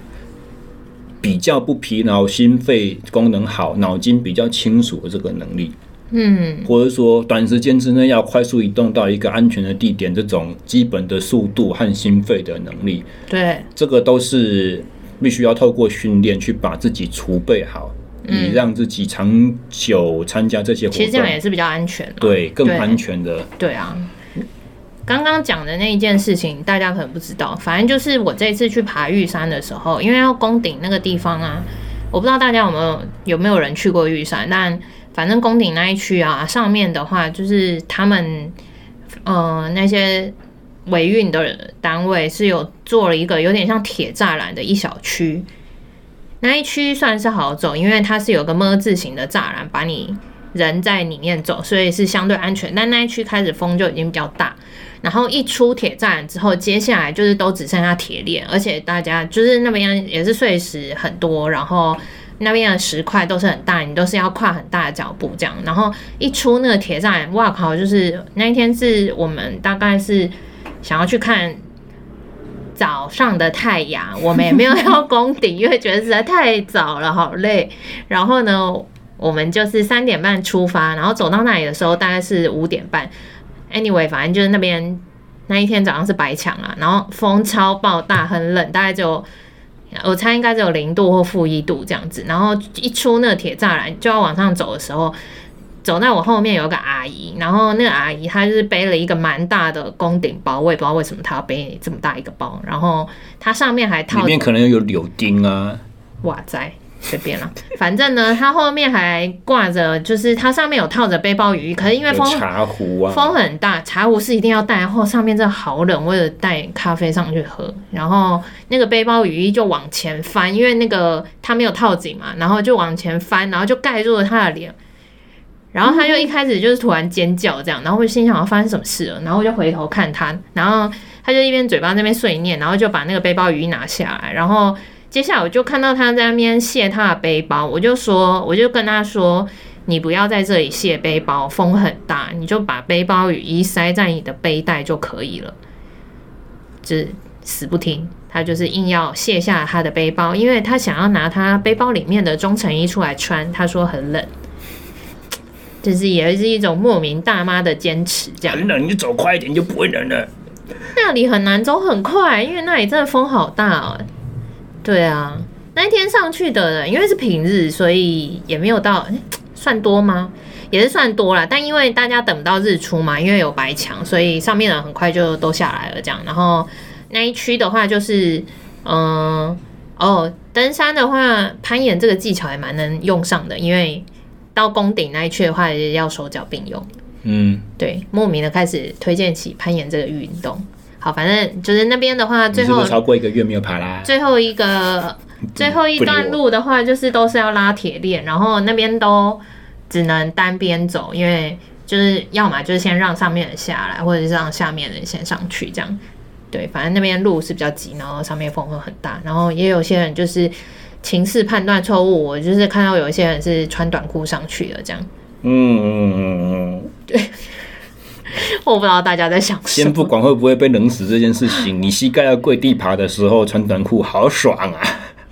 比较不疲劳，心肺功能好，脑筋比较清楚的这个能力。嗯，或者说短时间之内要快速移动到一个安全的地点，这种基本的速度和心肺的能力，对，这个都是必须要透过训练去把自己储备好，以让自己长久参加这些活动。其实这样也是比较安全，对，更安全的。对，对啊，刚刚讲的那一件事情，大家可能不知道，反正就是我这次去爬玉山的时候，因为要攻顶那个地方啊，我不知道大家有没有有没有人去过玉山，但。反正宫顶那一区啊，上面的话就是他们，呃，那些维运的单位是有做了一个有点像铁栅栏的一小区，那一区算是好走，因为它是有个么字形的栅栏，把你人在里面走，所以是相对安全。但那一区开始风就已经比较大，然后一出铁栅栏之后，接下来就是都只剩下铁链，而且大家就是那边也是碎石很多，然后。那边的石块都是很大，你都是要跨很大的脚步这样。然后一出那个铁栅，哇靠！就是那一天是我们大概是想要去看早上的太阳，我们也没有要攻顶，因为觉得实在太早了，好累。然后呢，我们就是三点半出发，然后走到那里的时候大概是五点半。Anyway，反正就是那边那一天早上是白墙啊，然后风超爆大，很冷，大概就。我猜应该只有零度或负一度这样子，然后一出那个铁栅栏就要往上走的时候，走在我后面有个阿姨，然后那个阿姨她就是背了一个蛮大的宫顶包，我也不知道为什么她要背这么大一个包，然后她上面还套里面可能有柳钉啊，哇塞。随便了，反正呢，它后面还挂着，就是它上面有套着背包雨衣，可是因为风茶壶啊，风很大，茶壶是一定要带，然后上面真的好冷，为了带咖啡上去喝，然后那个背包雨衣就往前翻，因为那个它没有套紧嘛，然后就往前翻，然后就盖住了他的脸，然后他就一开始就是突然尖叫这样，然后我就心想要发生什么事了，然后我就回头看他，然后他就一边嘴巴那边碎念，然后就把那个背包雨衣拿下来，然后。接下来我就看到他在那边卸他的背包，我就说，我就跟他说，你不要在这里卸背包，风很大，你就把背包雨衣塞在你的背带就可以了。就是死不听，他就是硬要卸下他的背包，因为他想要拿他背包里面的中层衣出来穿，他说很冷，就是也是一种莫名大妈的坚持，这样。很冷，你走快一点就不会冷了。那里很难走很快，因为那里真的风好大哦。对啊，那一天上去的人，因为是平日，所以也没有到，算多吗？也是算多啦。但因为大家等不到日出嘛，因为有白墙，所以上面的人很快就都下来了。这样，然后那一区的话，就是，嗯、呃，哦，登山的话，攀岩这个技巧也蛮能用上的，因为到宫顶那一区的话，也要手脚并用。嗯，对，莫名的开始推荐起攀岩这个运动。好，反正就是那边的话，最后超过一个月没有爬啦。最后一个最后一段路的话，就是都是要拉铁链，然后那边都只能单边走，因为就是要么就是先让上面人下来，或者是让下面人先上去，这样。对，反正那边路是比较急，然后上面风会很大，然后也有些人就是情势判断错误，我就是看到有一些人是穿短裤上去的，这样。嗯嗯嗯嗯，对，我不知道大家在想什么。先不管会不会被冷死这件事情，你膝盖要跪地爬的时候穿短裤，好爽啊！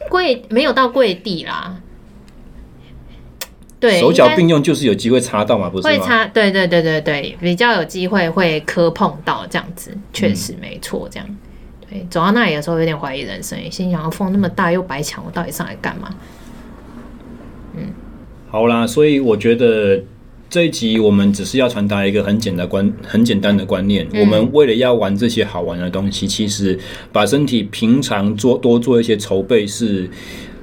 跪没有到跪地啦，对，手脚并用就是有机会擦到嘛，不是吗？会擦，对对对对对，比较有机会会磕碰到这样子，确实没错，这样。对，走到那里的时候有点怀疑人生，心想：风那么大又白墙，我到底上来干嘛？嗯。好啦，所以我觉得这一集我们只是要传达一个很简单观、很简单的观念。嗯、我们为了要玩这些好玩的东西，其实把身体平常做多做一些筹备是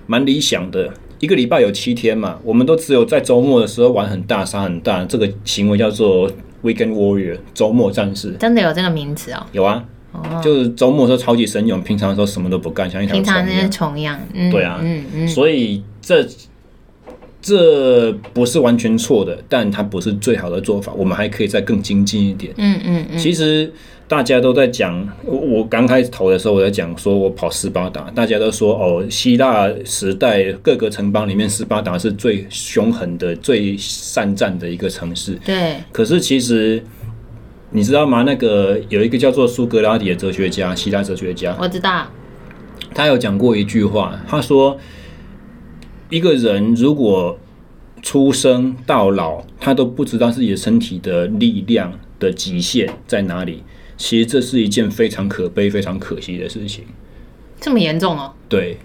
蛮理想的。一个礼拜有七天嘛，我们都只有在周末的时候玩很大、杀很大，这个行为叫做 Weekend Warrior，周末战士。真的有这个名词哦？有啊，哦、就是周末的时候超级神勇，平常的时候什么都不干，像一条虫一样。平常那些虫一样。嗯、对啊，嗯嗯，所以这。这不是完全错的，但它不是最好的做法。我们还可以再更精进一点。嗯嗯嗯。其实大家都在讲，我刚开始投的时候，我在讲说我跑斯巴达，大家都说哦，希腊时代各个城邦里面，斯巴达是最凶狠的、最善战的一个城市。对。可是其实你知道吗？那个有一个叫做苏格拉底的哲学家，希腊哲学家，我知道。他有讲过一句话，他说。一个人如果出生到老，他都不知道自己的身体的力量的极限在哪里，其实这是一件非常可悲、非常可惜的事情。这么严重哦？对，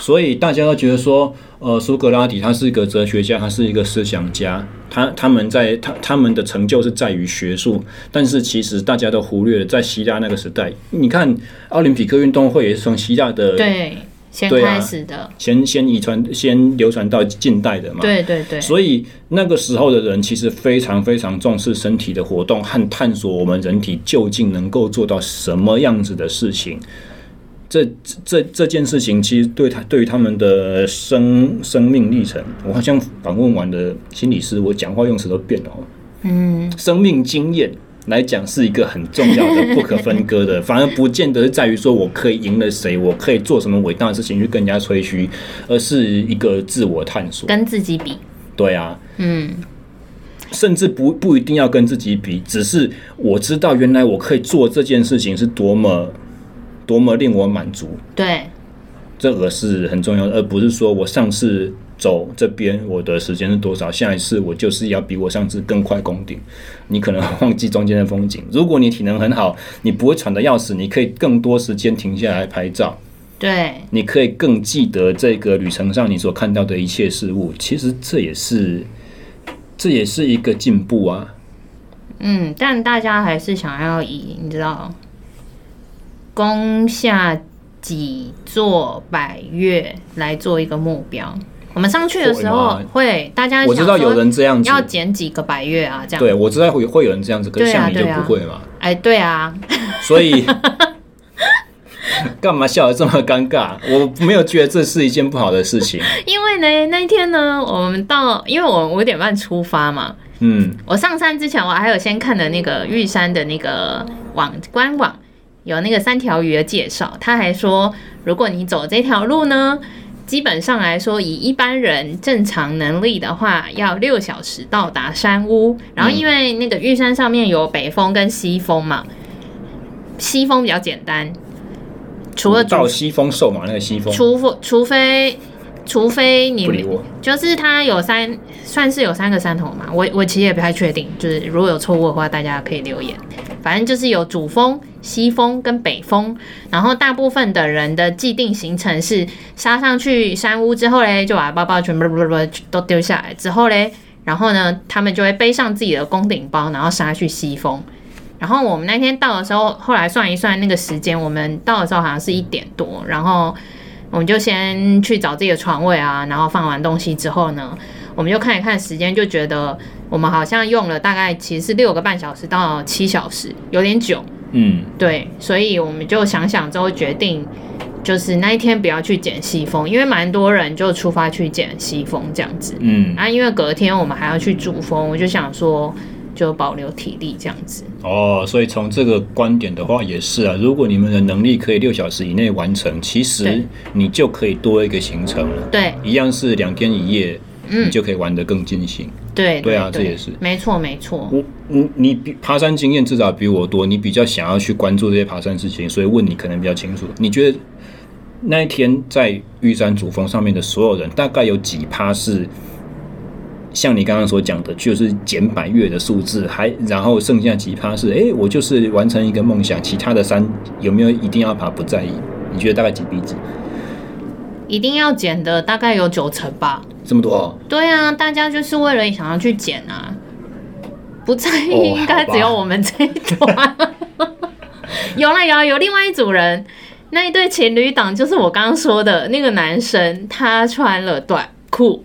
所以大家都觉得说，呃，苏格拉底他是一个哲学家，他是一个思想家，他他们在他他们的成就是在于学术，但是其实大家都忽略了，在希腊那个时代，你看奥林匹克运动会也是从希腊的对。先开始的，啊、先先遗传，先流传到近代的嘛。对对对。所以那个时候的人其实非常非常重视身体的活动和探索，我们人体究竟能够做到什么样子的事情。这这这件事情其实对他对于他们的生生命历程，我好像访问完的心理师，我讲话用词都变了。嗯，生命经验。来讲是一个很重要的、不可分割的，反而不见得是在于说我可以赢了谁，我可以做什么伟大的事情去跟人家吹嘘，而是一个自我探索，跟自己比。对啊，嗯，甚至不不一定要跟自己比，只是我知道原来我可以做这件事情是多么多么令我满足。对，这个是很重要的，而不是说我上次。走这边，我的时间是多少？下一次我就是要比我上次更快攻顶。你可能忘记中间的风景。如果你体能很好，你不会喘得要死，你可以更多时间停下来拍照。对，你可以更记得这个旅程上你所看到的一切事物。其实这也是，这也是一个进步啊。嗯，但大家还是想要以你知道，攻下几座百岳来做一个目标。我们上去的时候会，大家我知道有人这样子要捡几个百月啊，这样。对，我知道会会有人这样子，可是像你就不会嘛。哎，对啊。所以 干嘛笑得这么尴尬？我没有觉得这是一件不好的事情。因为呢，那一天呢，我们到，因为我五点半出发嘛。嗯。我上山之前，我还有先看的那个玉山的那个网官网，有那个三条鱼的介绍。他还说，如果你走这条路呢。基本上来说，以一般人正常能力的话，要六小时到达山屋。然后因为那个玉山上面有北峰跟西峰嘛，西峰比较简单，除了到西风瘦嘛，那个西风，除除非除非你就是它有三，算是有三个山头嘛。我我其实也不太确定，就是如果有错误的话，大家可以留言。反正就是有主峰、西峰跟北峰，然后大部分的人的既定行程是杀上去山屋之后嘞，就把包包全部都丢下来之后嘞，然后呢，他们就会背上自己的攻顶包，然后杀去西峰。然后我们那天到的时候，后来算一算那个时间，我们到的时候好像是一点多，然后我们就先去找自己的床位啊，然后放完东西之后呢，我们就看一看时间，就觉得我们好像用了大概其实是六个半小时到七小时，有点久。嗯，对，所以我们就想想之后决定，就是那一天不要去捡西风，因为蛮多人就出发去捡西风这样子。嗯，啊，因为隔天我们还要去主峰，我就想说就保留体力这样子。哦，所以从这个观点的话也是啊，如果你们的能力可以六小时以内完成，其实你就可以多一个行程了。对，一样是两天一夜。嗯，你就可以玩得更尽兴。对对啊，这也是没错没错。我你你比爬山经验至少比我多，你比较想要去关注这些爬山事情，所以问你可能比较清楚。你觉得那一天在玉山主峰上面的所有人，大概有几趴是像你刚刚所讲的，就是减百月的数字，还然后剩下几趴是哎、欸，我就是完成一个梦想，其他的山有没有一定要爬不在意？你觉得大概几比几？一定要减的大概有九成吧。这么多、哦？对啊，大家就是为了想要去减啊，不在意应该只有我们这一团。哦、有了有了有另外一组人，那一对情侣档就是我刚刚说的那个男生，他穿了短裤，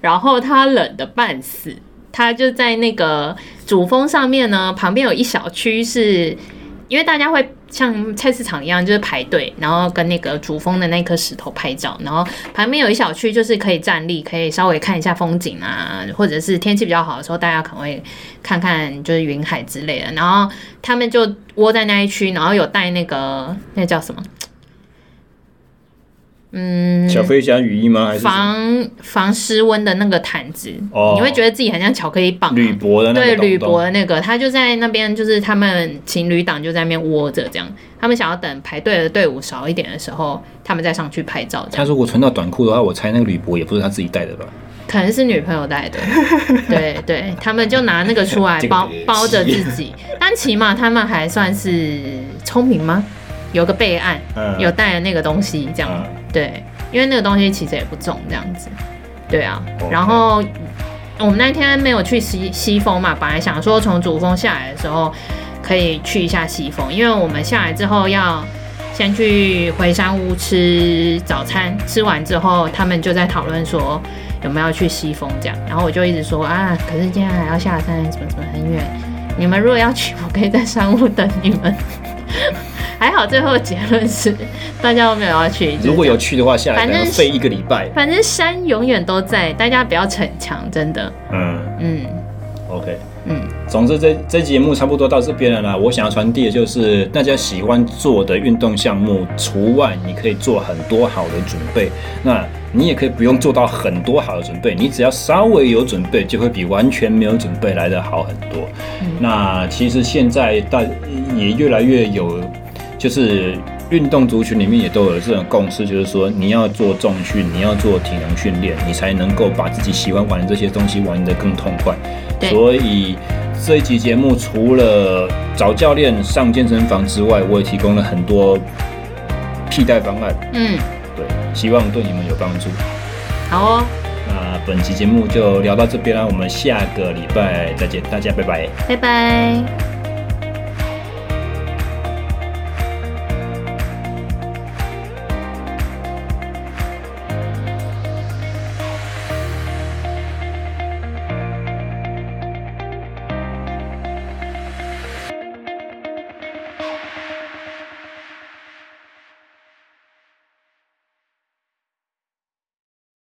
然后他冷得半死，他就在那个主峰上面呢，旁边有一小区是，因为大家会。像菜市场一样，就是排队，然后跟那个主峰的那颗石头拍照，然后旁边有一小区，就是可以站立，可以稍微看一下风景啊，或者是天气比较好的时候，大家可能会看看就是云海之类的。然后他们就窝在那一区，然后有带那个那叫什么？嗯，小飞侠雨衣吗？还是防防湿温的那个毯子？哦，你会觉得自己很像巧克力棒，铝箔的那个，对，铝箔的那个，他就在那边，就是他们情侣档就在那边窝着，这样，他们想要等排队的队伍少一点的时候，他们再上去拍照。他如果穿到短裤的话，我猜那个铝箔也不是他自己带的吧？可能是女朋友带的。对对，他们就拿那个出来包包着自己，但起码他们还算是聪明吗？有个备案，嗯、有带了那个东西，这样。嗯对，因为那个东西其实也不重，这样子，对啊。然后我们那天没有去西西峰嘛，本来想说从主峰下来的时候可以去一下西峰，因为我们下来之后要先去回山屋吃早餐，吃完之后他们就在讨论说有没有去西峰这样。然后我就一直说啊，可是今天还要下山，什么什么很远，你们如果要去，我可以在山屋等你们。还好，最后结论是大家都没有要去。如果有去的话，下来可能飞一个礼拜。反正山永远都在，大家不要逞强，真的。嗯嗯，OK，嗯，总之这这节目差不多到这边了啦。我想要传递的就是，大家喜欢做的运动项目，除外你可以做很多好的准备，那你也可以不用做到很多好的准备，你只要稍微有准备，就会比完全没有准备来的好很多。嗯、那其实现在大也越来越有。就是运动族群里面也都有这种共识，就是说你要做重训，你要做体能训练，你才能够把自己喜欢玩的这些东西玩得更痛快。所以这一集节目除了找教练上健身房之外，我也提供了很多替代方案。嗯，对，希望对你们有帮助。好哦，那本期节目就聊到这边啦，我们下个礼拜再见，大家拜拜，拜拜。